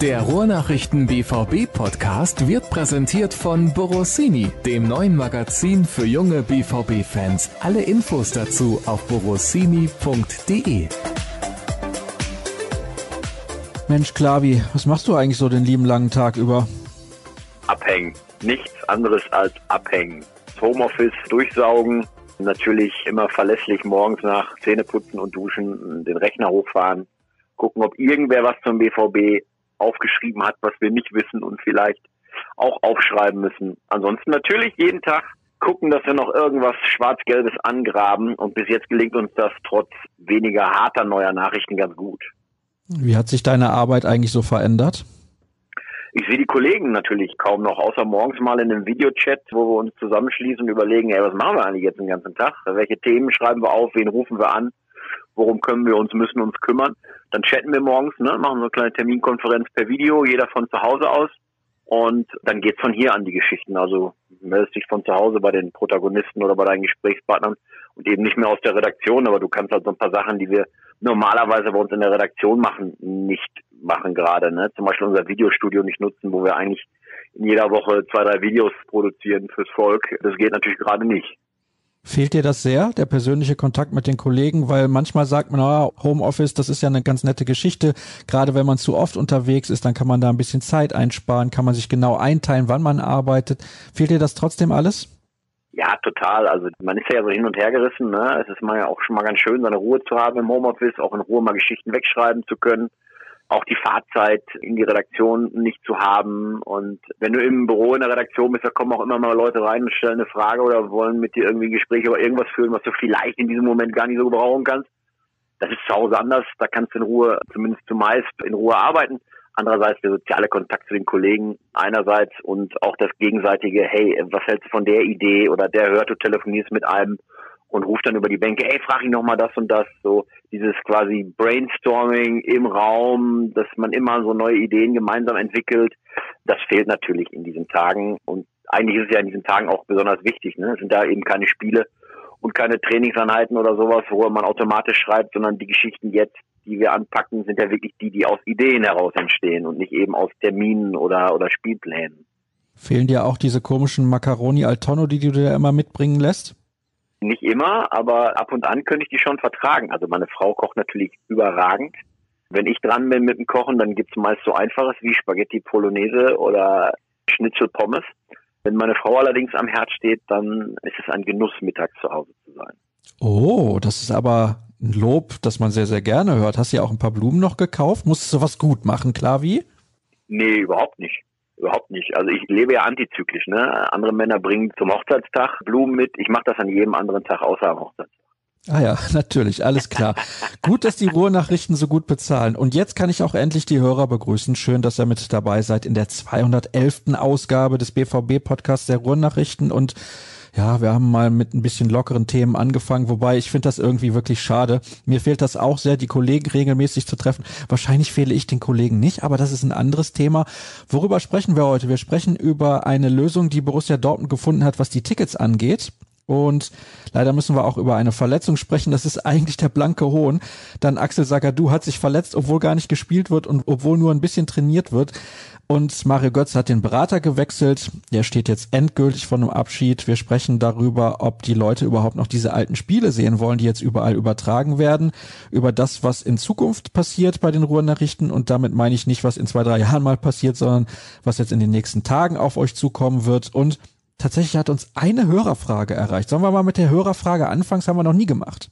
Der Ruhrnachrichten BVB Podcast wird präsentiert von Borossini, dem neuen Magazin für junge BVB Fans. Alle Infos dazu auf borossini.de. Mensch, Klavi, was machst du eigentlich so den lieben langen Tag über? Abhängen. Nichts anderes als abhängen. Homeoffice durchsaugen, natürlich immer verlässlich morgens nach Zähneputzen und Duschen den Rechner hochfahren, gucken, ob irgendwer was zum BVB aufgeschrieben hat, was wir nicht wissen und vielleicht auch aufschreiben müssen. Ansonsten natürlich jeden Tag gucken, dass wir noch irgendwas Schwarz-Gelbes angraben und bis jetzt gelingt uns das trotz weniger harter neuer Nachrichten ganz gut. Wie hat sich deine Arbeit eigentlich so verändert? Ich sehe die Kollegen natürlich kaum noch, außer morgens mal in einem Videochat, wo wir uns zusammenschließen und überlegen, ey, was machen wir eigentlich jetzt den ganzen Tag? Welche Themen schreiben wir auf? Wen rufen wir an? Worum können wir uns, müssen uns kümmern? Dann chatten wir morgens, ne, machen so eine kleine Terminkonferenz per Video, jeder von zu Hause aus. Und dann geht's von hier an die Geschichten. Also meldest dich von zu Hause bei den Protagonisten oder bei deinen Gesprächspartnern und eben nicht mehr aus der Redaktion, aber du kannst halt so ein paar Sachen, die wir normalerweise bei uns in der Redaktion machen, nicht machen gerade. Ne? Zum Beispiel unser Videostudio nicht nutzen, wo wir eigentlich in jeder Woche zwei, drei Videos produzieren fürs Volk. Das geht natürlich gerade nicht. Fehlt dir das sehr, der persönliche Kontakt mit den Kollegen? Weil manchmal sagt man, ah, Homeoffice, das ist ja eine ganz nette Geschichte. Gerade wenn man zu oft unterwegs ist, dann kann man da ein bisschen Zeit einsparen, kann man sich genau einteilen, wann man arbeitet. Fehlt dir das trotzdem alles? Ja, total. Also man ist ja so hin und her gerissen. Ne? Es ist mal ja auch schon mal ganz schön, seine Ruhe zu haben im Homeoffice, auch in Ruhe mal Geschichten wegschreiben zu können auch die Fahrzeit in die Redaktion nicht zu haben. Und wenn du im Büro in der Redaktion bist, da kommen auch immer mal Leute rein und stellen eine Frage oder wollen mit dir irgendwie ein Gespräch über irgendwas führen, was du vielleicht in diesem Moment gar nicht so gebrauchen kannst. Das ist zu Hause anders. Da kannst du in Ruhe, zumindest zumeist in Ruhe arbeiten. Andererseits der soziale Kontakt zu den Kollegen einerseits und auch das gegenseitige, hey, was hältst du von der Idee oder der hört, du telefonierst mit einem und ruft dann über die Bänke, ey, frag ihn nochmal das und das. So dieses quasi Brainstorming im Raum, dass man immer so neue Ideen gemeinsam entwickelt, das fehlt natürlich in diesen Tagen. Und eigentlich ist es ja in diesen Tagen auch besonders wichtig. Ne? Es sind da eben keine Spiele und keine Trainingseinheiten oder sowas, wo man automatisch schreibt, sondern die Geschichten jetzt, die wir anpacken, sind ja wirklich die, die aus Ideen heraus entstehen und nicht eben aus Terminen oder, oder Spielplänen. Fehlen dir auch diese komischen Macaroni al Tonno, die du dir immer mitbringen lässt? Nicht immer, aber ab und an könnte ich die schon vertragen. Also meine Frau kocht natürlich überragend. Wenn ich dran bin mit dem Kochen, dann gibt's meist so einfaches wie Spaghetti Bolognese oder Schnitzel Pommes. Wenn meine Frau allerdings am Herd steht, dann ist es ein Genuss, mittags zu Hause zu sein. Oh, das ist aber ein Lob, das man sehr, sehr gerne hört. Hast du ja auch ein paar Blumen noch gekauft? Musstest du was gut machen, klar wie? Nee, überhaupt nicht. Überhaupt nicht. Also ich lebe ja antizyklisch. Ne? Andere Männer bringen zum Hochzeitstag Blumen mit. Ich mache das an jedem anderen Tag außer am Hochzeitstag. Ah ja, natürlich, alles klar. gut, dass die Ruhrnachrichten so gut bezahlen. Und jetzt kann ich auch endlich die Hörer begrüßen. Schön, dass ihr mit dabei seid in der 211. Ausgabe des BVB-Podcasts der Ruhrnachrichten. Und ja, wir haben mal mit ein bisschen lockeren Themen angefangen, wobei ich finde das irgendwie wirklich schade. Mir fehlt das auch sehr, die Kollegen regelmäßig zu treffen. Wahrscheinlich fehle ich den Kollegen nicht, aber das ist ein anderes Thema. Worüber sprechen wir heute? Wir sprechen über eine Lösung, die Borussia Dortmund gefunden hat, was die Tickets angeht. Und leider müssen wir auch über eine Verletzung sprechen. Das ist eigentlich der blanke Hohn. Dann Axel Sagadou hat sich verletzt, obwohl gar nicht gespielt wird und obwohl nur ein bisschen trainiert wird. Und Mario Götz hat den Berater gewechselt. Der steht jetzt endgültig von einem Abschied. Wir sprechen darüber, ob die Leute überhaupt noch diese alten Spiele sehen wollen, die jetzt überall übertragen werden. Über das, was in Zukunft passiert bei den Ruhrnachrichten. Und damit meine ich nicht, was in zwei, drei Jahren mal passiert, sondern was jetzt in den nächsten Tagen auf euch zukommen wird. Und tatsächlich hat uns eine Hörerfrage erreicht. Sollen wir mal mit der Hörerfrage anfangen? Das haben wir noch nie gemacht.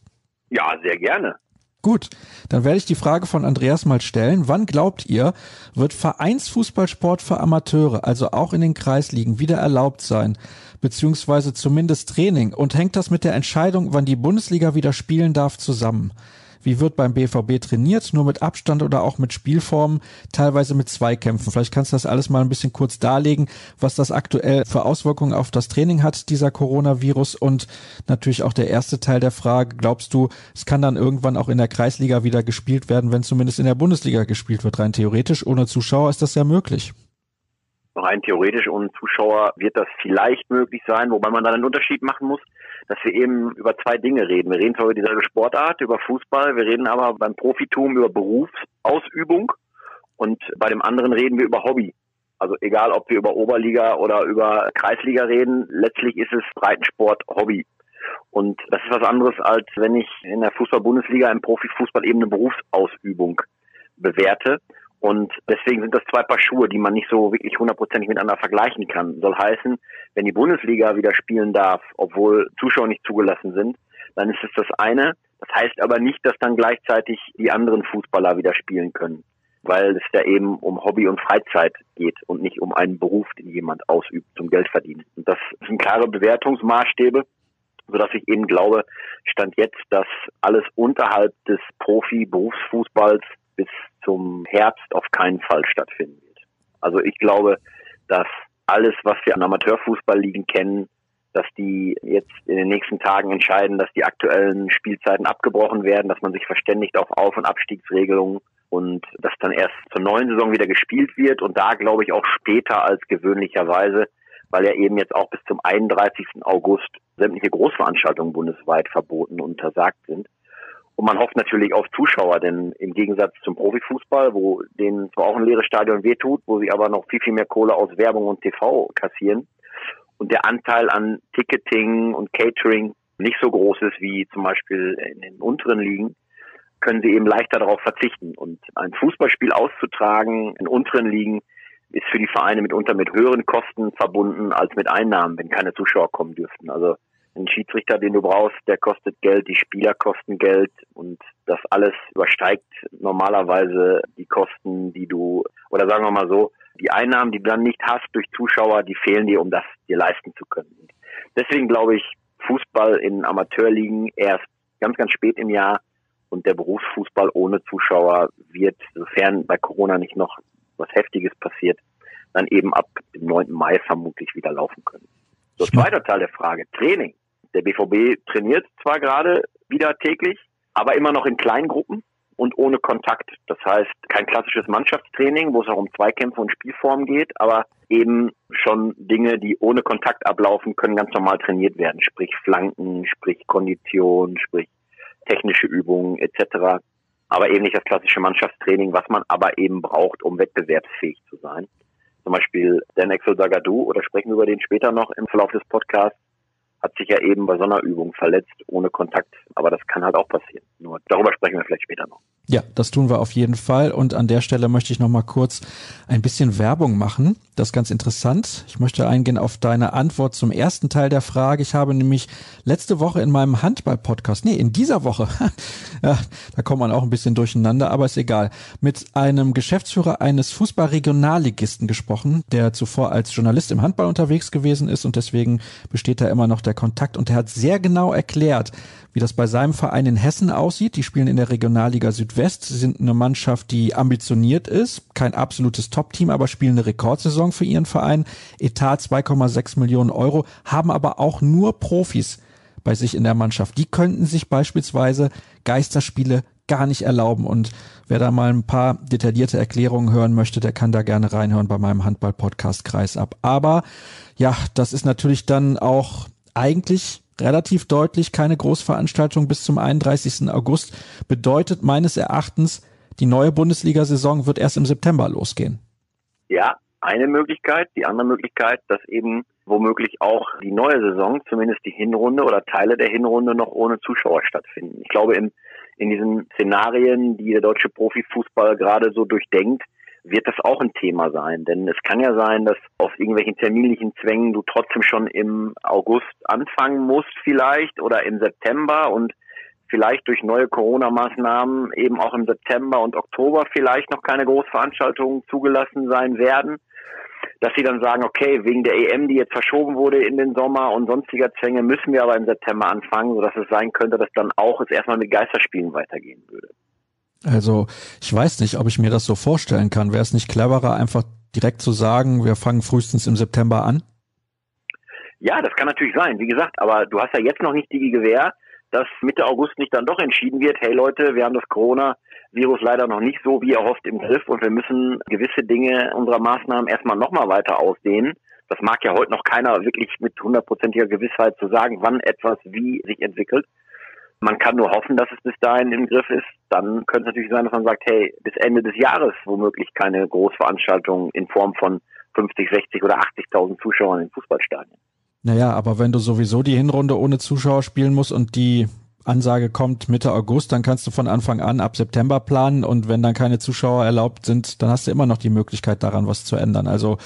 Ja, sehr gerne. Gut, dann werde ich die Frage von Andreas mal stellen. Wann glaubt ihr, wird Vereinsfußballsport für Amateure, also auch in den Kreisligen, wieder erlaubt sein? Beziehungsweise zumindest Training? Und hängt das mit der Entscheidung, wann die Bundesliga wieder spielen darf, zusammen? Wie wird beim BVB trainiert? Nur mit Abstand oder auch mit Spielformen, teilweise mit Zweikämpfen. Vielleicht kannst du das alles mal ein bisschen kurz darlegen, was das aktuell für Auswirkungen auf das Training hat, dieser Coronavirus. Und natürlich auch der erste Teil der Frage, glaubst du, es kann dann irgendwann auch in der Kreisliga wieder gespielt werden, wenn zumindest in der Bundesliga gespielt wird? Rein theoretisch, ohne Zuschauer ist das ja möglich rein theoretisch ohne Zuschauer wird das vielleicht möglich sein, wobei man dann einen Unterschied machen muss dass wir eben über zwei Dinge reden. Wir reden zwar über dieselbe Sportart, über Fußball, wir reden aber beim Profitum über Berufsausübung Und bei dem anderen reden wir über Hobby. Also egal, ob wir über Oberliga oder über Kreisliga reden, letztlich ist es Breitensport Hobby. Und das ist was anderes, als wenn ich in der Fußball-Bundesliga im Profifußball eben eine Berufsausübung bewerte. Und deswegen sind das zwei Paar Schuhe, die man nicht so wirklich hundertprozentig miteinander vergleichen kann. Soll heißen, wenn die Bundesliga wieder spielen darf, obwohl Zuschauer nicht zugelassen sind, dann ist es das eine. Das heißt aber nicht, dass dann gleichzeitig die anderen Fußballer wieder spielen können, weil es ja eben um Hobby und Freizeit geht und nicht um einen Beruf, den jemand ausübt zum Geld verdienen. Und das sind klare Bewertungsmaßstäbe, sodass ich eben glaube, stand jetzt, dass alles unterhalb des Profi-Berufsfußballs bis zum Herbst auf keinen Fall stattfinden wird. Also ich glaube, dass alles, was wir an Amateurfußballligen kennen, dass die jetzt in den nächsten Tagen entscheiden, dass die aktuellen Spielzeiten abgebrochen werden, dass man sich verständigt auf Auf- und Abstiegsregelungen und dass dann erst zur neuen Saison wieder gespielt wird und da glaube ich auch später als gewöhnlicherweise, weil ja eben jetzt auch bis zum 31. August sämtliche Großveranstaltungen bundesweit verboten und untersagt sind. Und man hofft natürlich auf Zuschauer, denn im Gegensatz zum Profifußball, wo denen zwar auch ein leeres Stadion wehtut, wo sie aber noch viel, viel mehr Kohle aus Werbung und TV kassieren und der Anteil an Ticketing und Catering nicht so groß ist wie zum Beispiel in den unteren Ligen, können sie eben leichter darauf verzichten. Und ein Fußballspiel auszutragen in unteren Ligen ist für die Vereine mitunter mit höheren Kosten verbunden als mit Einnahmen, wenn keine Zuschauer kommen dürften. Also ein Schiedsrichter, den du brauchst, der kostet Geld, die Spieler kosten Geld und das alles übersteigt normalerweise die Kosten, die du, oder sagen wir mal so, die Einnahmen, die du dann nicht hast durch Zuschauer, die fehlen dir, um das dir leisten zu können. Deswegen glaube ich, Fußball in Amateurligen erst ganz, ganz spät im Jahr und der Berufsfußball ohne Zuschauer wird, sofern bei Corona nicht noch was Heftiges passiert, dann eben ab dem 9. Mai vermutlich wieder laufen können. So, zweiter Teil der Frage, Training. Der BVB trainiert zwar gerade wieder täglich, aber immer noch in kleinen Gruppen und ohne Kontakt. Das heißt, kein klassisches Mannschaftstraining, wo es auch um Zweikämpfe und Spielformen geht, aber eben schon Dinge, die ohne Kontakt ablaufen, können ganz normal trainiert werden. Sprich Flanken, sprich Kondition, sprich technische Übungen etc. Aber eben nicht das klassische Mannschaftstraining, was man aber eben braucht, um wettbewerbsfähig zu sein. Zum Beispiel Dan Exel Zagadou, oder sprechen wir über den später noch im Verlauf des Podcasts, hat sich ja eben bei so einer Übung verletzt, ohne Kontakt. Aber das kann halt auch passieren. Nur darüber sprechen wir vielleicht später noch. Ja, das tun wir auf jeden Fall. Und an der Stelle möchte ich noch mal kurz ein bisschen Werbung machen. Das ist ganz interessant. Ich möchte eingehen auf deine Antwort zum ersten Teil der Frage. Ich habe nämlich letzte Woche in meinem Handball-Podcast, nee, in dieser Woche, ja, da kommt man auch ein bisschen durcheinander, aber ist egal, mit einem Geschäftsführer eines Fußball-Regionalligisten gesprochen, der zuvor als Journalist im Handball unterwegs gewesen ist und deswegen besteht da immer noch der Kontakt und der hat sehr genau erklärt, wie das bei seinem Verein in Hessen aussieht. Die spielen in der Regionalliga Südwest, sind eine Mannschaft, die ambitioniert ist, kein absolutes Top-Team, aber spielen eine Rekordsaison für ihren Verein. Etat 2,6 Millionen Euro, haben aber auch nur Profis bei sich in der Mannschaft. Die könnten sich beispielsweise Geisterspiele gar nicht erlauben. Und wer da mal ein paar detaillierte Erklärungen hören möchte, der kann da gerne reinhören bei meinem Handball-Podcast Kreis ab. Aber ja, das ist natürlich dann auch eigentlich relativ deutlich keine Großveranstaltung bis zum 31. August. Bedeutet meines Erachtens, die neue Bundesliga-Saison wird erst im September losgehen. Ja, eine Möglichkeit. Die andere Möglichkeit, dass eben womöglich auch die neue Saison, zumindest die Hinrunde oder Teile der Hinrunde noch ohne Zuschauer stattfinden. Ich glaube, in, in diesen Szenarien, die der deutsche Profifußball gerade so durchdenkt, wird das auch ein Thema sein. Denn es kann ja sein, dass aus irgendwelchen terminlichen Zwängen du trotzdem schon im August anfangen musst vielleicht oder im September und vielleicht durch neue Corona-Maßnahmen eben auch im September und Oktober vielleicht noch keine Großveranstaltungen zugelassen sein werden, dass sie dann sagen, okay, wegen der EM, die jetzt verschoben wurde in den Sommer und sonstiger Zwänge, müssen wir aber im September anfangen, sodass es sein könnte, dass dann auch es erstmal mit Geisterspielen weitergehen würde. Also ich weiß nicht, ob ich mir das so vorstellen kann. Wäre es nicht cleverer, einfach direkt zu sagen, wir fangen frühestens im September an? Ja, das kann natürlich sein. Wie gesagt, aber du hast ja jetzt noch nicht die Gewähr, dass Mitte August nicht dann doch entschieden wird, hey Leute, wir haben das Corona-Virus leider noch nicht so wie erhofft im Griff und wir müssen gewisse Dinge unserer Maßnahmen erstmal nochmal weiter ausdehnen. Das mag ja heute noch keiner wirklich mit hundertprozentiger Gewissheit zu sagen, wann etwas wie sich entwickelt Man kann nur hoffen, dass es bis dahin im Griff ist. Dann könnte es natürlich sein, dass man sagt, hey, bis Ende des Jahres womöglich keine Großveranstaltung in Form von 50, 60 oder 80.000 Zuschauern in Fußballstadien. Naja, aber wenn du sowieso die Hinrunde ohne Zuschauer spielen musst und die Ansage kommt Mitte August, dann kannst du von Anfang an ab September planen und wenn dann keine Zuschauer erlaubt sind, dann hast du immer noch die Möglichkeit daran was zu ändern. Also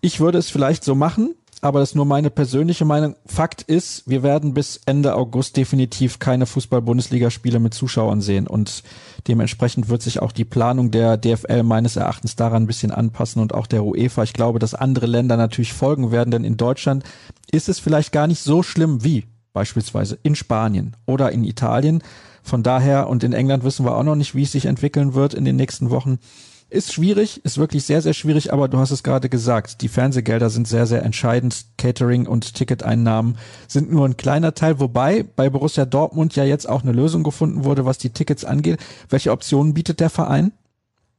ich würde es vielleicht so machen, aber das ist nur meine persönliche Meinung. Fakt ist, wir werden bis Ende August definitiv keine Fußball-Bundesligaspiele mit Zuschauern sehen und dementsprechend wird sich auch die Planung der DFL meines Erachtens daran ein bisschen anpassen und auch der UEFA. Ich glaube, dass andere Länder natürlich folgen werden, denn in Deutschland ist es vielleicht gar nicht so schlimm wie beispielsweise in Spanien oder in Italien. Von daher und in England wissen wir auch noch nicht, wie es sich entwickeln wird in den nächsten Wochen. Ist schwierig, ist wirklich sehr, sehr schwierig, aber du hast es gerade gesagt, die Fernsehgelder sind sehr, sehr entscheidend. Catering und Ticketeinnahmen sind nur ein kleiner Teil, wobei bei Borussia Dortmund ja jetzt auch eine Lösung gefunden wurde, was die Tickets angeht. Welche Optionen bietet der Verein?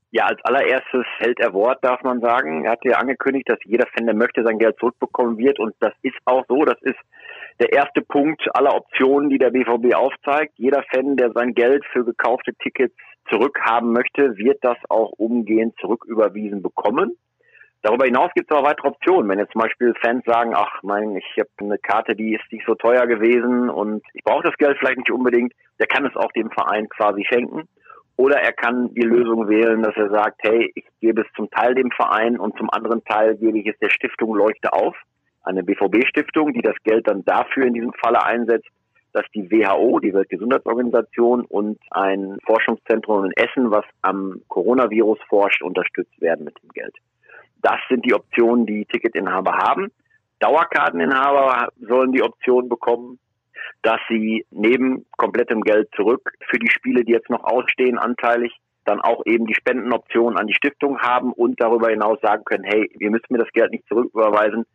Ja, als allererstes hält er Wort, darf man sagen. Er hat ja angekündigt, dass jeder Fan, der möchte, sein Geld zurückbekommen wird. Und das ist auch so. Das ist der erste Punkt aller Optionen, die der BVB aufzeigt. Jeder Fan, der sein Geld für gekaufte Tickets zurückhaben möchte, wird das auch umgehend zurücküberwiesen bekommen. Darüber hinaus gibt es aber weitere Optionen. Wenn jetzt zum Beispiel Fans sagen, ach mein, ich habe eine Karte, die ist nicht so teuer gewesen und ich brauche das Geld vielleicht nicht unbedingt, der kann es auch dem Verein quasi schenken. Oder er kann die Lösung wählen, dass er sagt, hey, ich gebe es zum Teil dem Verein und zum anderen Teil gebe ich es der Stiftung Leuchte auf. Eine BVB-Stiftung, die das Geld dann dafür in diesem Falle einsetzt, dass die WHO, die Weltgesundheitsorganisation und ein Forschungszentrum in Essen, was am Coronavirus forscht, unterstützt werden mit dem Geld. Das sind die Optionen, die Ticketinhaber haben. Dauerkarteninhaber sollen die Option bekommen, dass sie neben komplettem Geld zurück für die Spiele, die jetzt noch ausstehen, anteilig dann auch eben die Spendenoption an die Stiftung haben und darüber hinaus sagen können, hey, wir müssen mir das Geld nicht zurücküberweisen.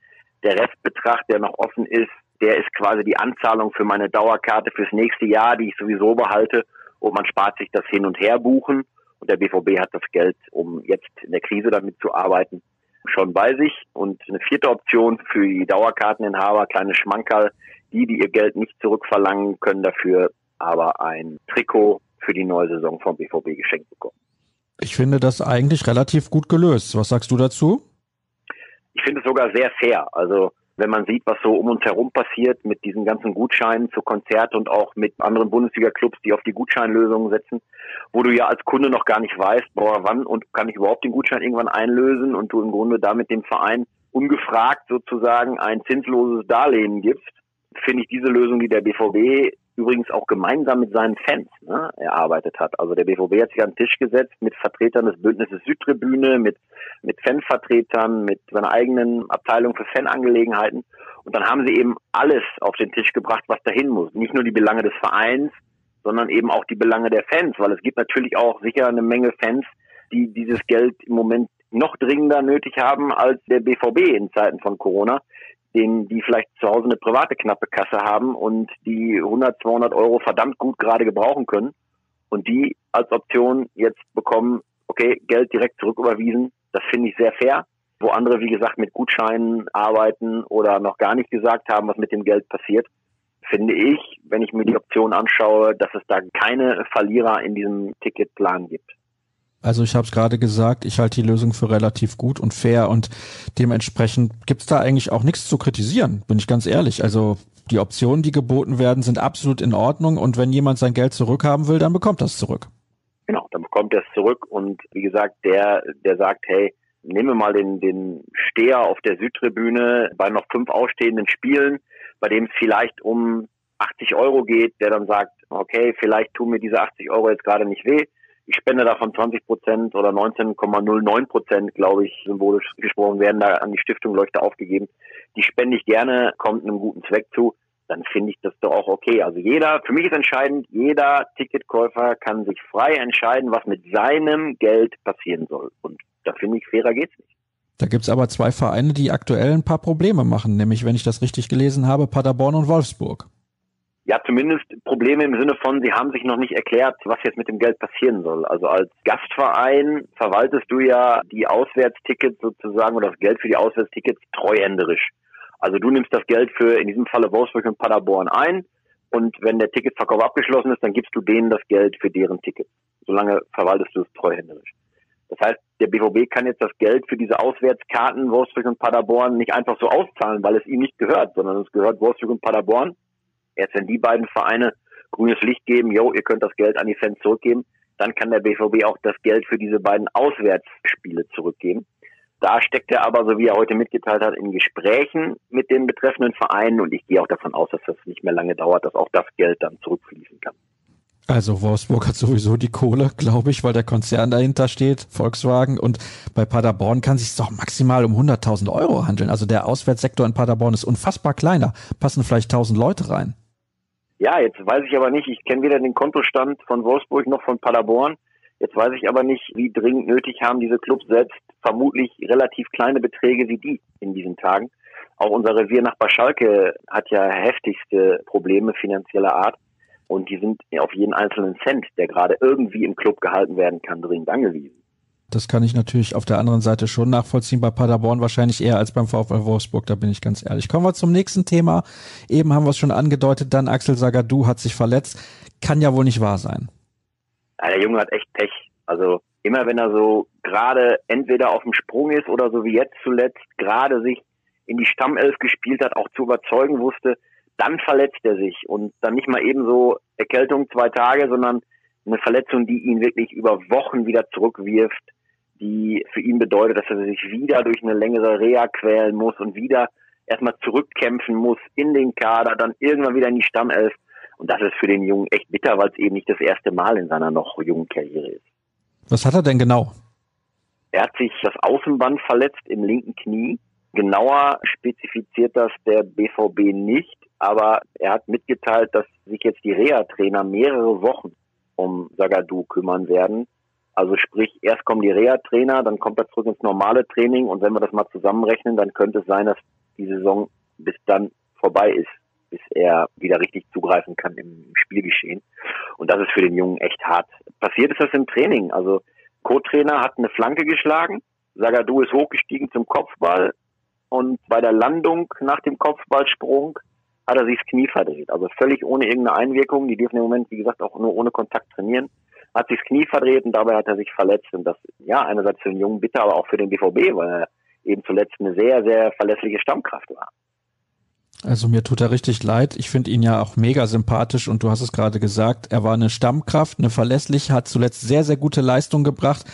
Der Restbetrag, der noch offen ist, der ist quasi die Anzahlung für meine Dauerkarte fürs nächste Jahr, die ich sowieso behalte. Und man spart sich das hin und her buchen. Und der BVB hat das Geld, um jetzt in der Krise damit zu arbeiten, schon bei sich. Und eine vierte Option für die Dauerkarteninhaber, kleine Schmankerl, die, die ihr Geld nicht zurückverlangen, können dafür aber ein Trikot für die neue Saison vom BVB geschenkt bekommen. Ich finde das eigentlich relativ gut gelöst. Was sagst du dazu? Ich finde es sogar sehr fair. Also wenn man sieht, was so um uns herum passiert mit diesen ganzen Gutscheinen zu Konzerte und auch mit anderen Bundesliga-Clubs, die auf die Gutscheinlösungen setzen, wo du ja als Kunde noch gar nicht weißt, boah, wann und kann ich überhaupt den Gutschein irgendwann einlösen und du im Grunde damit dem Verein ungefragt sozusagen ein zinsloses Darlehen gibst, finde ich diese Lösung, die der BVB übrigens auch gemeinsam mit seinen Fans ne, erarbeitet hat. Also der BVB hat sich an den Tisch gesetzt mit Vertretern des Bündnisses Südtribüne, mit, mit Fanvertretern, mit seiner eigenen Abteilung für Fanangelegenheiten. Und dann haben sie eben alles auf den Tisch gebracht, was dahin muss. Nicht nur die Belange des Vereins, sondern eben auch die Belange der Fans, weil es gibt natürlich auch sicher eine Menge Fans, die dieses Geld im Moment noch dringender nötig haben als der BVB in Zeiten von Corona denen, die vielleicht zu Hause eine private knappe Kasse haben und die 100, 200 Euro verdammt gut gerade gebrauchen können und die als Option jetzt bekommen, okay, Geld direkt zurücküberwiesen, das finde ich sehr fair. Wo andere, wie gesagt, mit Gutscheinen arbeiten oder noch gar nicht gesagt haben, was mit dem Geld passiert, finde ich, wenn ich mir die Option anschaue, dass es da keine Verlierer in diesem Ticketplan gibt. Also ich habe es gerade gesagt, ich halte die Lösung für relativ gut und fair und dementsprechend gibt's da eigentlich auch nichts zu kritisieren, bin ich ganz ehrlich. Also die Optionen, die geboten werden, sind absolut in Ordnung und wenn jemand sein Geld zurückhaben will, dann bekommt das zurück. Genau, dann bekommt er es zurück und wie gesagt, der, der sagt, hey, nehmen wir mal den, den Steher auf der Südtribüne bei noch fünf ausstehenden Spielen, bei dem es vielleicht um 80 Euro geht, der dann sagt, okay, vielleicht tun mir diese 80 Euro jetzt gerade nicht weh ich spende davon 20 Prozent oder 19,09 Prozent, glaube ich, symbolisch gesprochen, werden da an die Stiftung Leuchte aufgegeben. Die spende ich gerne, kommt einem guten Zweck zu. Dann finde ich das doch auch okay. Also jeder, für mich ist entscheidend, jeder Ticketkäufer kann sich frei entscheiden, was mit seinem Geld passieren soll. Und da finde ich, fairer geht's nicht. Da gibt's aber zwei Vereine, die aktuell ein paar Probleme machen, nämlich, wenn ich das richtig gelesen habe, Paderborn und Wolfsburg ja, zumindest Probleme im Sinne von, sie haben sich noch nicht erklärt, was jetzt mit dem Geld passieren soll. Also als Gastverein verwaltest du ja die Auswärtstickets sozusagen oder das Geld für die Auswärtstickets treuhänderisch. Also du nimmst das Geld für in diesem Falle Wolfsburg und Paderborn ein, Und wenn der Ticketverkauf abgeschlossen ist, dann gibst du denen das Geld für deren Ticket. Solange verwaltest du es treuhänderisch. Das heißt, der BVB kann jetzt das Geld für diese Auswärtskarten Wolfsburg und Paderborn nicht einfach so auszahlen, weil es ihm nicht gehört, sondern es gehört Wolfsburg und Paderborn. Erst wenn die beiden Vereine grünes Licht geben, yo, ihr könnt das Geld an die Fans zurückgeben, dann kann der BVB auch das Geld für diese beiden Auswärtsspiele zurückgeben. Da steckt er aber, so wie er heute mitgeteilt hat, in Gesprächen mit den betreffenden Vereinen und ich gehe auch davon aus, dass das nicht mehr lange dauert, dass auch das Geld dann zurückfließen kann. Also Wolfsburg hat sowieso die Kohle, glaube ich, weil der Konzern dahinter steht, Volkswagen. Und bei Paderborn kann sich doch maximal um 100.000 Euro handeln. Also der Auswärtssektor in Paderborn ist unfassbar kleiner. Passen vielleicht 1.000 Leute rein. Ja, jetzt weiß ich aber nicht. Ich kenne weder den Kontostand von Wolfsburg noch von Paderborn. Jetzt weiß ich aber nicht, wie dringend nötig haben diese Clubs selbst vermutlich relativ kleine Beträge wie die in diesen Tagen. Auch unser Reviernachbar Schalke hat ja heftigste Probleme finanzieller Art. Und die sind auf jeden einzelnen Cent, der gerade irgendwie im Club gehalten werden kann, dringend angewiesen. Das kann ich natürlich auf der anderen Seite schon nachvollziehen. Bei Paderborn wahrscheinlich eher als beim VfL Wolfsburg, da bin ich ganz ehrlich. Kommen wir zum nächsten Thema. Eben haben wir es schon angedeutet, dann Axel Sagadou hat sich verletzt. Kann ja wohl nicht wahr sein. Ja, der Junge hat echt Pech. Also immer wenn er so gerade entweder auf dem Sprung ist oder so wie jetzt zuletzt gerade sich in die Stammelf gespielt hat, auch zu überzeugen wusste, dann verletzt er sich und dann nicht mal eben so Erkältung zwei Tage, sondern eine Verletzung, die ihn wirklich über Wochen wieder zurückwirft, die für ihn bedeutet, dass er sich wieder durch eine längere Reha quälen muss und wieder erstmal zurückkämpfen muss in den Kader, dann irgendwann wieder in die Stammelf. Und das ist für den Jungen echt bitter, weil es eben nicht das erste Mal in seiner noch jungen Karriere ist. Was hat er denn genau? Er hat sich das Außenband verletzt im linken Knie. Genauer spezifiziert das der BVB nicht, aber er hat mitgeteilt, dass sich jetzt die Reha-Trainer mehrere Wochen um Sagadu kümmern werden. Also sprich, erst kommen die Reha-Trainer, dann kommt er zurück ins normale Training und wenn wir das mal zusammenrechnen, dann könnte es sein, dass die Saison bis dann vorbei ist, bis er wieder richtig zugreifen kann im Spielgeschehen. Und das ist für den Jungen echt hart. Passiert ist das im Training. Also Co-Trainer hat eine Flanke geschlagen, Sagadu ist hochgestiegen zum Kopfball und bei der Landung nach dem Kopfballsprung hat er sich das Knie verdreht. Also völlig ohne irgendeine Einwirkung. Die dürfen im Moment, wie gesagt, auch nur ohne Kontakt trainieren. Hat sich das Knie verdreht und dabei hat er sich verletzt. Und das, ja, einerseits für den Jungen bitter, aber auch für den BVB, weil er eben zuletzt eine sehr, sehr verlässliche Stammkraft war. Also mir tut er richtig leid. Ich finde ihn ja auch mega sympathisch und du hast es gerade gesagt, er war eine Stammkraft, eine verlässlich, hat zuletzt sehr, sehr gute Leistung gebracht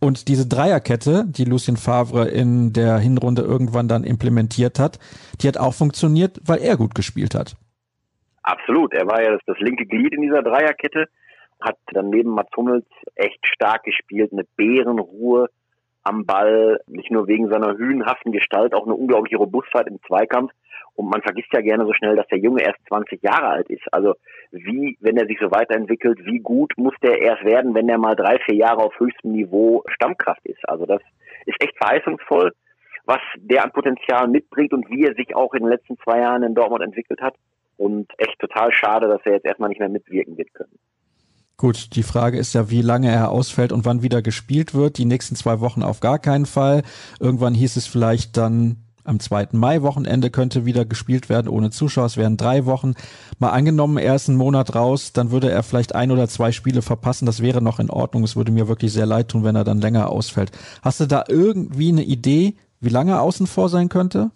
und diese Dreierkette, die Lucien Favre in der Hinrunde irgendwann dann implementiert hat, die hat auch funktioniert, weil er gut gespielt hat. Absolut. Er war ja das, das linke Glied in dieser Dreierkette, hat dann neben Mats Hummels echt stark gespielt, eine Bärenruhe am Ball, nicht nur wegen seiner hühnhaften Gestalt, auch eine unglaubliche Robustheit im Zweikampf und man vergisst ja gerne so schnell, dass der Junge erst 20 Jahre alt ist. Also wie, wenn er sich so weiterentwickelt, wie gut muss der erst werden, wenn er mal drei, vier Jahre auf höchstem Niveau Stammkraft ist. Also das ist echt verheißungsvoll, was der an Potenzial mitbringt und wie er sich auch in den letzten zwei Jahren in Dortmund entwickelt hat. Und echt total schade, dass er jetzt erstmal nicht mehr mitwirken wird können. Gut, die Frage ist ja, wie lange er ausfällt und wann wieder gespielt wird. Die nächsten zwei Wochen auf gar keinen Fall. Irgendwann hieß es vielleicht dann am 2. Mai-Wochenende könnte wieder gespielt werden ohne Zuschauer. Es wären drei Wochen. Mal angenommen, er ist einen Monat raus, dann würde er vielleicht ein oder zwei Spiele verpassen. Das wäre noch in Ordnung. Es würde mir wirklich sehr leid tun, wenn er dann länger ausfällt. Hast du da irgendwie eine Idee, wie lange er außen vor sein könnte?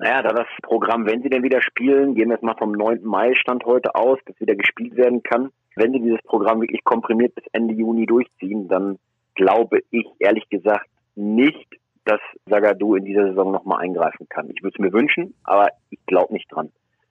Naja, da das Programm, wenn sie denn wieder spielen, gehen wir jetzt mal vom 9. Mai Stand heute aus, dass wieder gespielt werden kann. Wenn sie dieses Programm wirklich komprimiert bis Ende Juni durchziehen, dann glaube ich ehrlich gesagt nicht, dass Sagadu in dieser Saison nochmal eingreifen kann. Ich würde es mir wünschen, aber ich glaube nicht dran.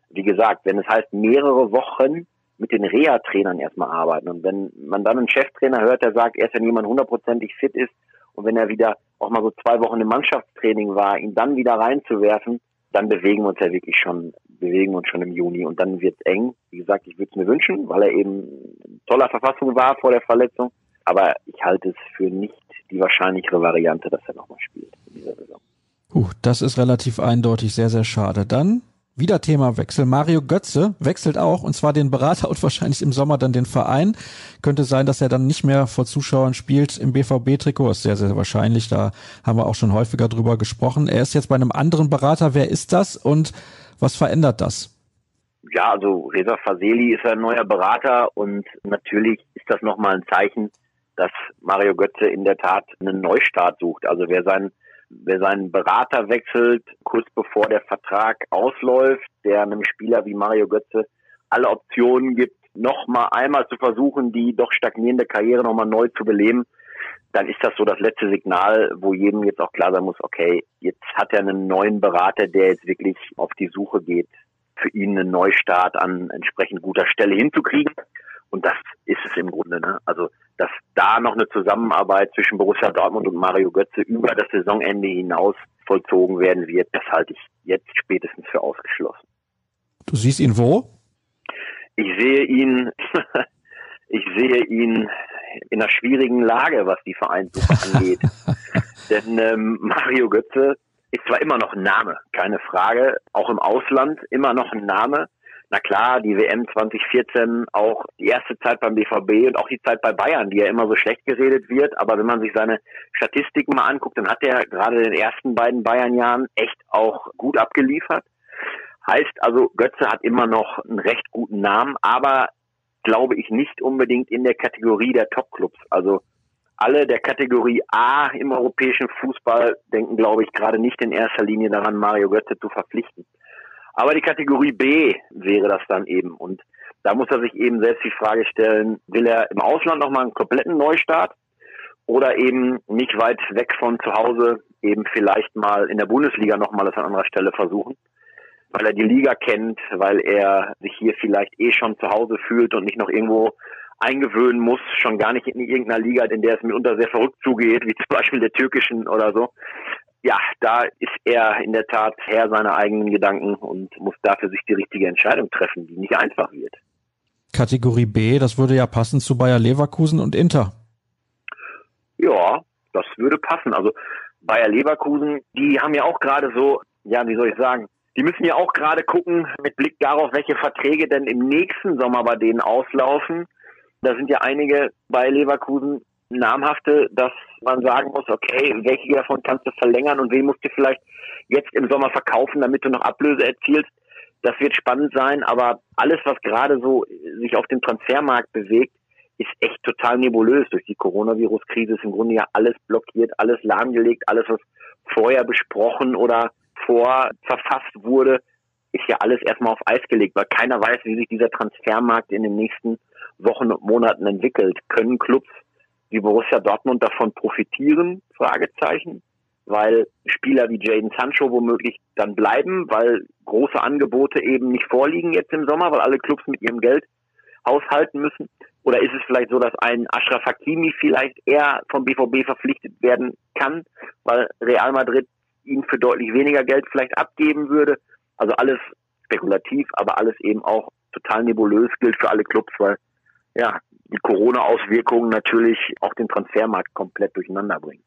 Wie gesagt, wenn es heißt, mehrere Wochen mit den Reha-Trainern erstmal arbeiten und wenn man dann einen Cheftrainer hört, der sagt, erst wenn jemand hundertprozentig fit ist und wenn er wieder auch mal so zwei Wochen im Mannschaftstraining war, ihn dann wieder reinzuwerfen, dann bewegen wir uns ja wirklich schon, bewegen uns schon im Juni und dann wird es eng. Wie gesagt, ich würde es mir wünschen, weil er eben in toller Verfassung war vor der Verletzung, aber ich halte es für nicht die wahrscheinlichere Variante, dass er nochmal spielt in dieser Saison. Uh, das ist relativ eindeutig sehr, sehr schade. Dann wieder Themawechsel. Mario Götze wechselt auch, und zwar den Berater und wahrscheinlich im Sommer dann den Verein. Könnte sein, dass er dann nicht mehr vor Zuschauern spielt im BVB-Trikot. Ist sehr, sehr wahrscheinlich. Da haben wir auch schon häufiger drüber gesprochen. Er ist jetzt bei einem anderen Berater. Wer ist das und was verändert das? Ja, also Reza Faseli ist ein neuer Berater und natürlich ist das nochmal ein Zeichen, dass Mario Götze in der Tat einen Neustart sucht. Also wer seinen wer seinen Berater wechselt, kurz bevor der Vertrag ausläuft, der einem Spieler wie Mario Götze alle Optionen gibt, noch mal einmal zu versuchen, die doch stagnierende Karriere noch mal neu zu beleben, dann ist das so das letzte Signal, wo jedem jetzt auch klar sein muss, okay, jetzt hat er einen neuen Berater, der jetzt wirklich auf die Suche geht, für ihn einen Neustart an entsprechend guter Stelle hinzukriegen. Und das ist es im Grunde. Ne? Also, dass da noch eine Zusammenarbeit zwischen Borussia Dortmund und Mario Götze über das Saisonende hinaus vollzogen werden wird, das halte ich jetzt spätestens für ausgeschlossen. Du siehst ihn wo? Ich sehe ihn, ich sehe ihn in einer schwierigen Lage, was die Vereinssuche angeht. Denn ähm, Mario Götze ist zwar immer noch ein Name, keine Frage, auch im Ausland immer noch ein Name, na klar, die WM 2014, auch die erste Zeit beim BVB und auch die Zeit bei Bayern, die ja immer so schlecht geredet wird. Aber wenn man sich seine Statistiken mal anguckt, dann hat er gerade in den ersten beiden Bayern-Jahren echt auch gut abgeliefert. Heißt also, Götze hat immer noch einen recht guten Namen, aber glaube ich nicht unbedingt in der Kategorie der Topclubs. Also alle der Kategorie A im europäischen Fußball denken, glaube ich, gerade nicht in erster Linie daran, Mario Götze zu verpflichten. Aber die Kategorie B wäre das dann eben. Und da muss er sich eben selbst die Frage stellen, will er im Ausland nochmal einen kompletten Neustart oder eben nicht weit weg von zu Hause eben vielleicht mal in der Bundesliga nochmal das an anderer Stelle versuchen, weil er die Liga kennt, weil er sich hier vielleicht eh schon zu Hause fühlt und nicht noch irgendwo eingewöhnen muss, schon gar nicht in irgendeiner Liga, in der es mitunter sehr verrückt zugeht, wie zum Beispiel der türkischen oder so ja, da ist er in der Tat Herr seiner eigenen Gedanken und muss dafür sich die richtige Entscheidung treffen, die nicht einfach wird. Kategorie B, das würde ja passen zu Bayer Leverkusen und Inter. Ja, das würde passen. Also Bayer Leverkusen, die haben ja auch gerade so, ja, wie soll ich sagen, die müssen ja auch gerade gucken mit Blick darauf, welche Verträge denn im nächsten Sommer bei denen auslaufen. Da sind ja einige bei Leverkusen namhafte, dass man sagen muss, okay, welche davon kannst du verlängern und wen musst du vielleicht jetzt im Sommer verkaufen, damit du noch Ablöse erzielst. Das wird spannend sein, aber alles, was gerade so sich auf dem Transfermarkt bewegt, ist echt total nebulös. Durch die Coronavirus-Krise ist im Grunde ja alles blockiert, alles lahmgelegt, alles, was vorher besprochen oder vorverfasst wurde, ist ja alles erstmal auf Eis gelegt, weil keiner weiß, wie sich dieser Transfermarkt in den nächsten Wochen und Monaten entwickelt. Können Clubs wie Borussia Dortmund davon profitieren? Fragezeichen. Weil Spieler wie Jaden Sancho womöglich dann bleiben, weil große Angebote eben nicht vorliegen jetzt im Sommer, weil alle Clubs mit ihrem Geld haushalten müssen? Oder ist es vielleicht so, dass ein Ashraf Hakimi vielleicht eher vom BVB verpflichtet werden kann, weil Real Madrid ihn für deutlich weniger Geld vielleicht abgeben würde? Also alles spekulativ, aber alles eben auch total nebulös gilt für alle Clubs, weil ja, die Corona-Auswirkungen natürlich auch den Transfermarkt komplett durcheinander bringen.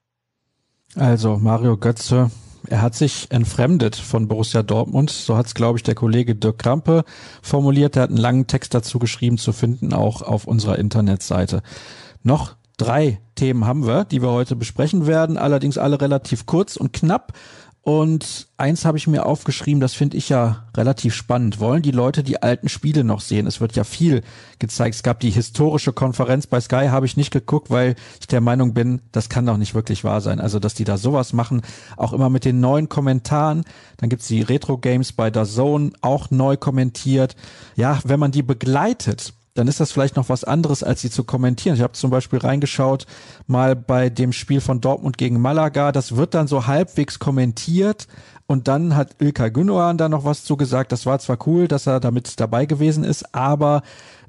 Also Mario Götze, er hat sich entfremdet von Borussia Dortmund. So hat es, glaube ich, der Kollege Dirk Krampe formuliert. Er hat einen langen Text dazu geschrieben, zu finden, auch auf unserer Internetseite. Noch drei Themen haben wir, die wir heute besprechen werden, allerdings alle relativ kurz und knapp. Und eins habe ich mir aufgeschrieben, das finde ich ja relativ spannend. Wollen die Leute die alten Spiele noch sehen? Es wird ja viel gezeigt. Es gab die historische Konferenz bei Sky, habe ich nicht geguckt, weil ich der Meinung bin, das kann doch nicht wirklich wahr sein. Also, dass die da sowas machen, auch immer mit den neuen Kommentaren. Dann gibt's die Retro-Games bei der Zone, auch neu kommentiert. Ja, wenn man die begleitet, dann ist das vielleicht noch was anderes, als sie zu kommentieren. Ich habe zum Beispiel reingeschaut, mal bei dem Spiel von Dortmund gegen Malaga, das wird dann so halbwegs kommentiert und dann hat Ilkay Gündogan da noch was zugesagt. Das war zwar cool, dass er damit dabei gewesen ist, aber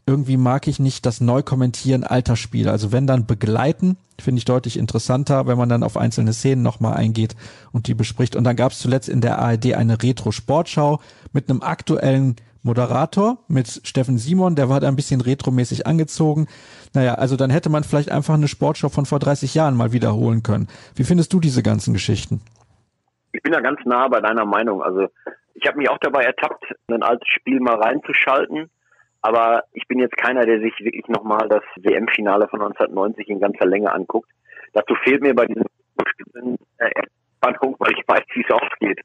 irgendwie mag ich nicht das Neukommentieren alter Spiele. Also wenn dann begleiten, finde ich deutlich interessanter, wenn man dann auf einzelne Szenen nochmal eingeht und die bespricht. Und dann gab es zuletzt in der ARD eine Retro-Sportschau mit einem aktuellen Moderator mit Steffen Simon, der war da ein bisschen retromäßig angezogen. Naja, also dann hätte man vielleicht einfach eine Sportshow von vor 30 Jahren mal wiederholen können. Wie findest du diese ganzen Geschichten? Ich bin da ganz nah bei deiner Meinung. Also ich habe mich auch dabei ertappt, ein altes Spiel mal reinzuschalten. Aber ich bin jetzt keiner, der sich wirklich nochmal das WM-Finale von 1990 in ganzer Länge anguckt. Dazu fehlt mir bei diesem Spielen äh, Spannung, weil ich weiß, wie es ausgeht.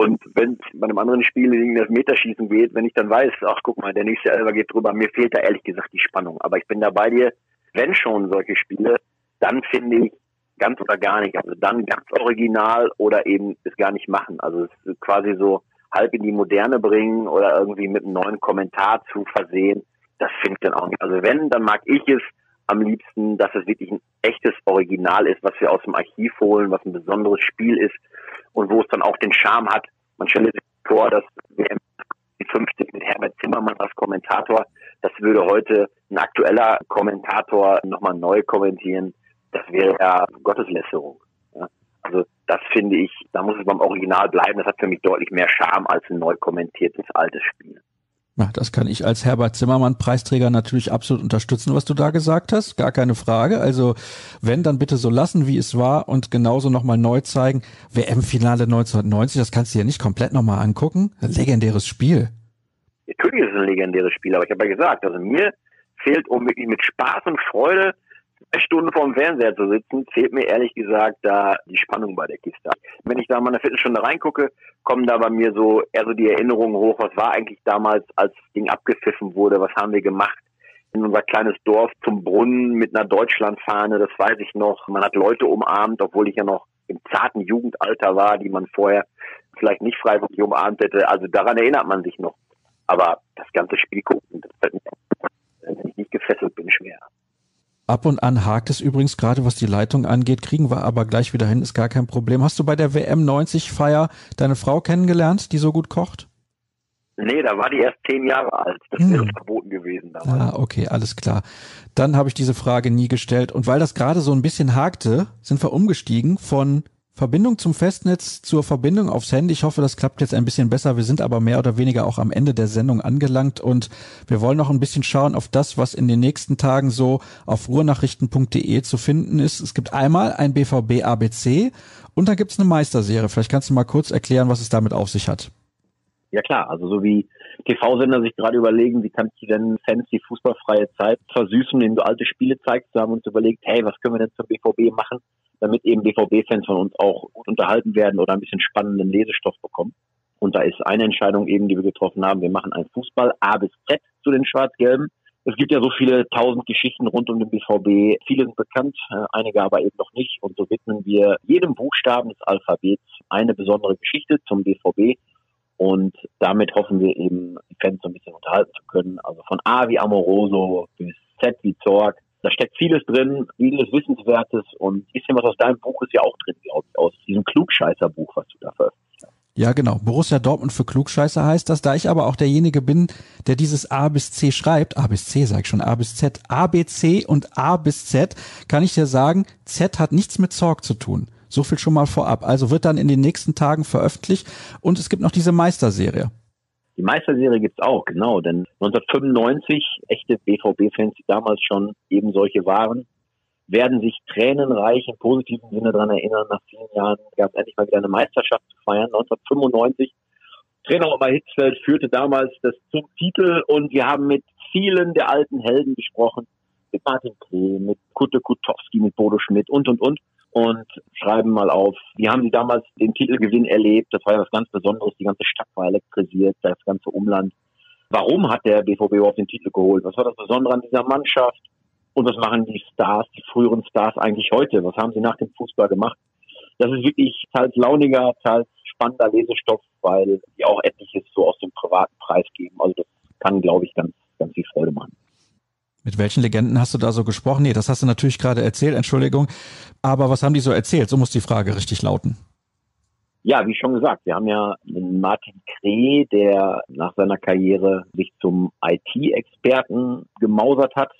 Und wenn es bei einem anderen Spiel in das Meterschießen geht, wenn ich dann weiß, ach guck mal, der nächste Elfer geht drüber, mir fehlt da ehrlich gesagt die Spannung. Aber ich bin da bei dir, wenn schon solche Spiele, dann finde ich ganz oder gar nicht. Also dann ganz original oder eben es gar nicht machen. Also es ist quasi so halb in die Moderne bringen oder irgendwie mit einem neuen Kommentar zu versehen. Das finde ich dann auch nicht. Also wenn, dann mag ich es am liebsten, dass es wirklich ein echtes Original ist, was wir aus dem Archiv holen, was ein besonderes Spiel ist und wo es dann auch den Charme hat. Man stellt sich vor, dass WM 50 mit Herbert Zimmermann als Kommentator, das würde heute ein aktueller Kommentator nochmal neu kommentieren. Das wäre ja Gotteslästerung. Also das finde ich, da muss es beim Original bleiben. Das hat für mich deutlich mehr Charme als ein neu kommentiertes altes Spiel. Ja, das kann ich als Herbert Zimmermann Preisträger natürlich absolut unterstützen, was du da gesagt hast. Gar keine Frage. Also wenn, dann bitte so lassen, wie es war und genauso nochmal neu zeigen. WM-Finale 1990, das kannst du dir nicht komplett nochmal angucken. Ein legendäres Spiel. Natürlich ist es ein legendäres Spiel, aber ich habe ja gesagt, also mir fehlt, um wirklich mit Spaß und Freude Stunden vorm Fernseher zu sitzen, fehlt mir ehrlich gesagt da die Spannung bei der Kiste. Wenn ich da mal eine Viertelstunde reingucke, kommen da bei mir so eher so die Erinnerungen hoch, was war eigentlich damals, als das Ding abgepfiffen wurde, was haben wir gemacht in unser kleines Dorf zum Brunnen mit einer Deutschlandfahne, das weiß ich noch. Man hat Leute umarmt, obwohl ich ja noch im zarten Jugendalter war, die man vorher vielleicht nicht freiwillig umarmt hätte. Also daran erinnert man sich noch. Aber das ganze Spiel gucken, das fällt mir, wenn ich nicht gefesselt bin, schwer. Ab und an hakt es übrigens gerade, was die Leitung angeht, kriegen wir aber gleich wieder hin, ist gar kein Problem. Hast du bei der WM 90 Feier deine Frau kennengelernt, die so gut kocht? Nee, da war die erst zehn Jahre alt. Das hm. wäre verboten gewesen damals. Ah, okay, alles klar. Dann habe ich diese Frage nie gestellt. Und weil das gerade so ein bisschen hakte, sind wir umgestiegen von Verbindung zum Festnetz zur Verbindung aufs Handy. Ich hoffe, das klappt jetzt ein bisschen besser. Wir sind aber mehr oder weniger auch am Ende der Sendung angelangt und wir wollen noch ein bisschen schauen auf das, was in den nächsten Tagen so auf ruhrnachrichten.de zu finden ist. Es gibt einmal ein BVB ABC und dann gibt es eine Meisterserie. Vielleicht kannst du mal kurz erklären, was es damit auf sich hat. Ja klar, also so wie TV-Sender sich gerade überlegen, wie kannst du denn Fans die fußballfreie Zeit versüßen, indem du alte Spiele zeigst, haben uns überlegt, hey, was können wir denn zum BVB machen? Damit eben BVB-Fans von uns auch gut unterhalten werden oder ein bisschen spannenden Lesestoff bekommen. Und da ist eine Entscheidung eben, die wir getroffen haben. Wir machen ein Fußball A bis Z zu den Schwarz-Gelben. Es gibt ja so viele tausend Geschichten rund um den BVB. Viele sind bekannt, äh, einige aber eben noch nicht. Und so widmen wir jedem Buchstaben des Alphabets eine besondere Geschichte zum BVB. Und damit hoffen wir eben, die Fans so ein bisschen unterhalten zu können. Also von A wie Amoroso bis Z wie Zorg, da steckt vieles drin, vieles Wissenswertes und ein bisschen was aus deinem Buch ist ja auch drin, glaube ich, aus diesem Klugscheißer-Buch, was du da veröffentlicht hast. Ja, genau. Borussia Dortmund für Klugscheißer heißt das. Da ich aber auch derjenige bin, der dieses A bis C schreibt, A bis C sag ich schon, A bis Z, A, B, C und A bis Z, kann ich dir sagen, Z hat nichts mit Zorg zu tun. So viel schon mal vorab. Also wird dann in den nächsten Tagen veröffentlicht und es gibt noch diese Meisterserie. Die Meisterserie gibt's auch, genau, denn 1995, echte BVB-Fans, die damals schon eben solche waren, werden sich tränenreich im positiven Sinne daran erinnern, nach vielen Jahren gab es endlich mal wieder eine Meisterschaft zu feiern. 1995, Trainer Omar Hitzfeld führte damals das zum Titel und wir haben mit vielen der alten Helden gesprochen, mit Martin Klee, mit Kutte Kutowski, mit Bodo Schmidt und, und, und und schreiben mal auf, wie haben sie damals den Titelgewinn erlebt? Das war ja was ganz Besonderes. Die ganze Stadt war elektrisiert, das ganze Umland. Warum hat der BVB überhaupt den Titel geholt? Was war das Besondere an dieser Mannschaft? Und was machen die Stars, die früheren Stars eigentlich heute? Was haben sie nach dem Fußball gemacht? Das ist wirklich teils launiger, teils spannender Lesestoff, weil die auch etliches so aus dem privaten Preis geben. Also das kann, glaube ich, ganz, ganz viel Freude machen. Mit welchen Legenden hast du da so gesprochen? Nee, das hast du natürlich gerade erzählt, Entschuldigung. Aber was haben die so erzählt? So muss die Frage richtig lauten. Ja, wie schon gesagt, wir haben ja einen Martin Kreh, der nach seiner Karriere sich zum IT-Experten gemausert hat.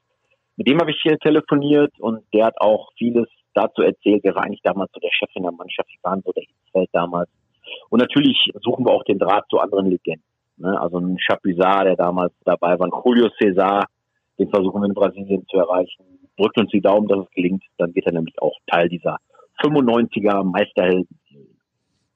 Mit dem habe ich hier telefoniert und der hat auch vieles dazu erzählt. Der war eigentlich damals so der Chef in der Mannschaft, die waren so der Hitzfeld damals. Und natürlich suchen wir auch den Draht zu anderen Legenden. Ne? Also ein Chapuisat, der damals dabei war, ein Julio César, den versuchen wir in Brasilien zu erreichen. Drückt uns die Daumen, dass es gelingt. Dann wird er nämlich auch Teil dieser 95er Meisterhelden.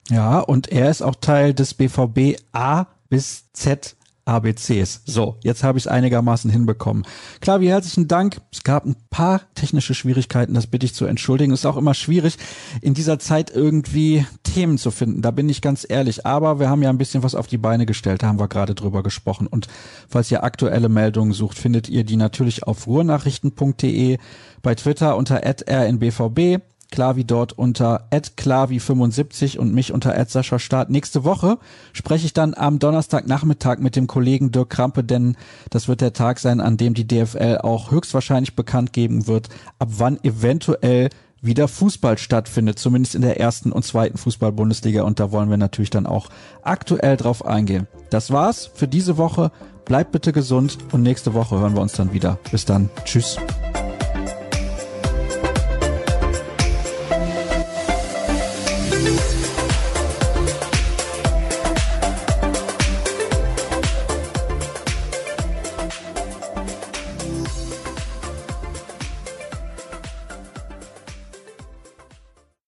Ja, und er ist auch Teil des BVB A bis Z ABCs. So, jetzt habe ich es einigermaßen hinbekommen. Klar, wie herzlichen Dank. Es gab ein paar technische Schwierigkeiten, das bitte ich zu entschuldigen. Ist auch immer schwierig, in dieser Zeit irgendwie Themen zu finden. Da bin ich ganz ehrlich. Aber wir haben ja ein bisschen was auf die Beine gestellt, da haben wir gerade drüber gesprochen. Und falls ihr aktuelle Meldungen sucht, findet ihr die natürlich auf ruhrnachrichten.de, bei Twitter unter rnbvb Klavi dort unter @klavi75 und mich unter @sascha Nächste Woche spreche ich dann am Donnerstagnachmittag mit dem Kollegen Dirk Krampe, denn das wird der Tag sein, an dem die DFL auch höchstwahrscheinlich bekannt geben wird, ab wann eventuell wieder Fußball stattfindet, zumindest in der ersten und zweiten Fußball-Bundesliga und da wollen wir natürlich dann auch aktuell drauf eingehen. Das war's für diese Woche. Bleibt bitte gesund und nächste Woche hören wir uns dann wieder. Bis dann. Tschüss.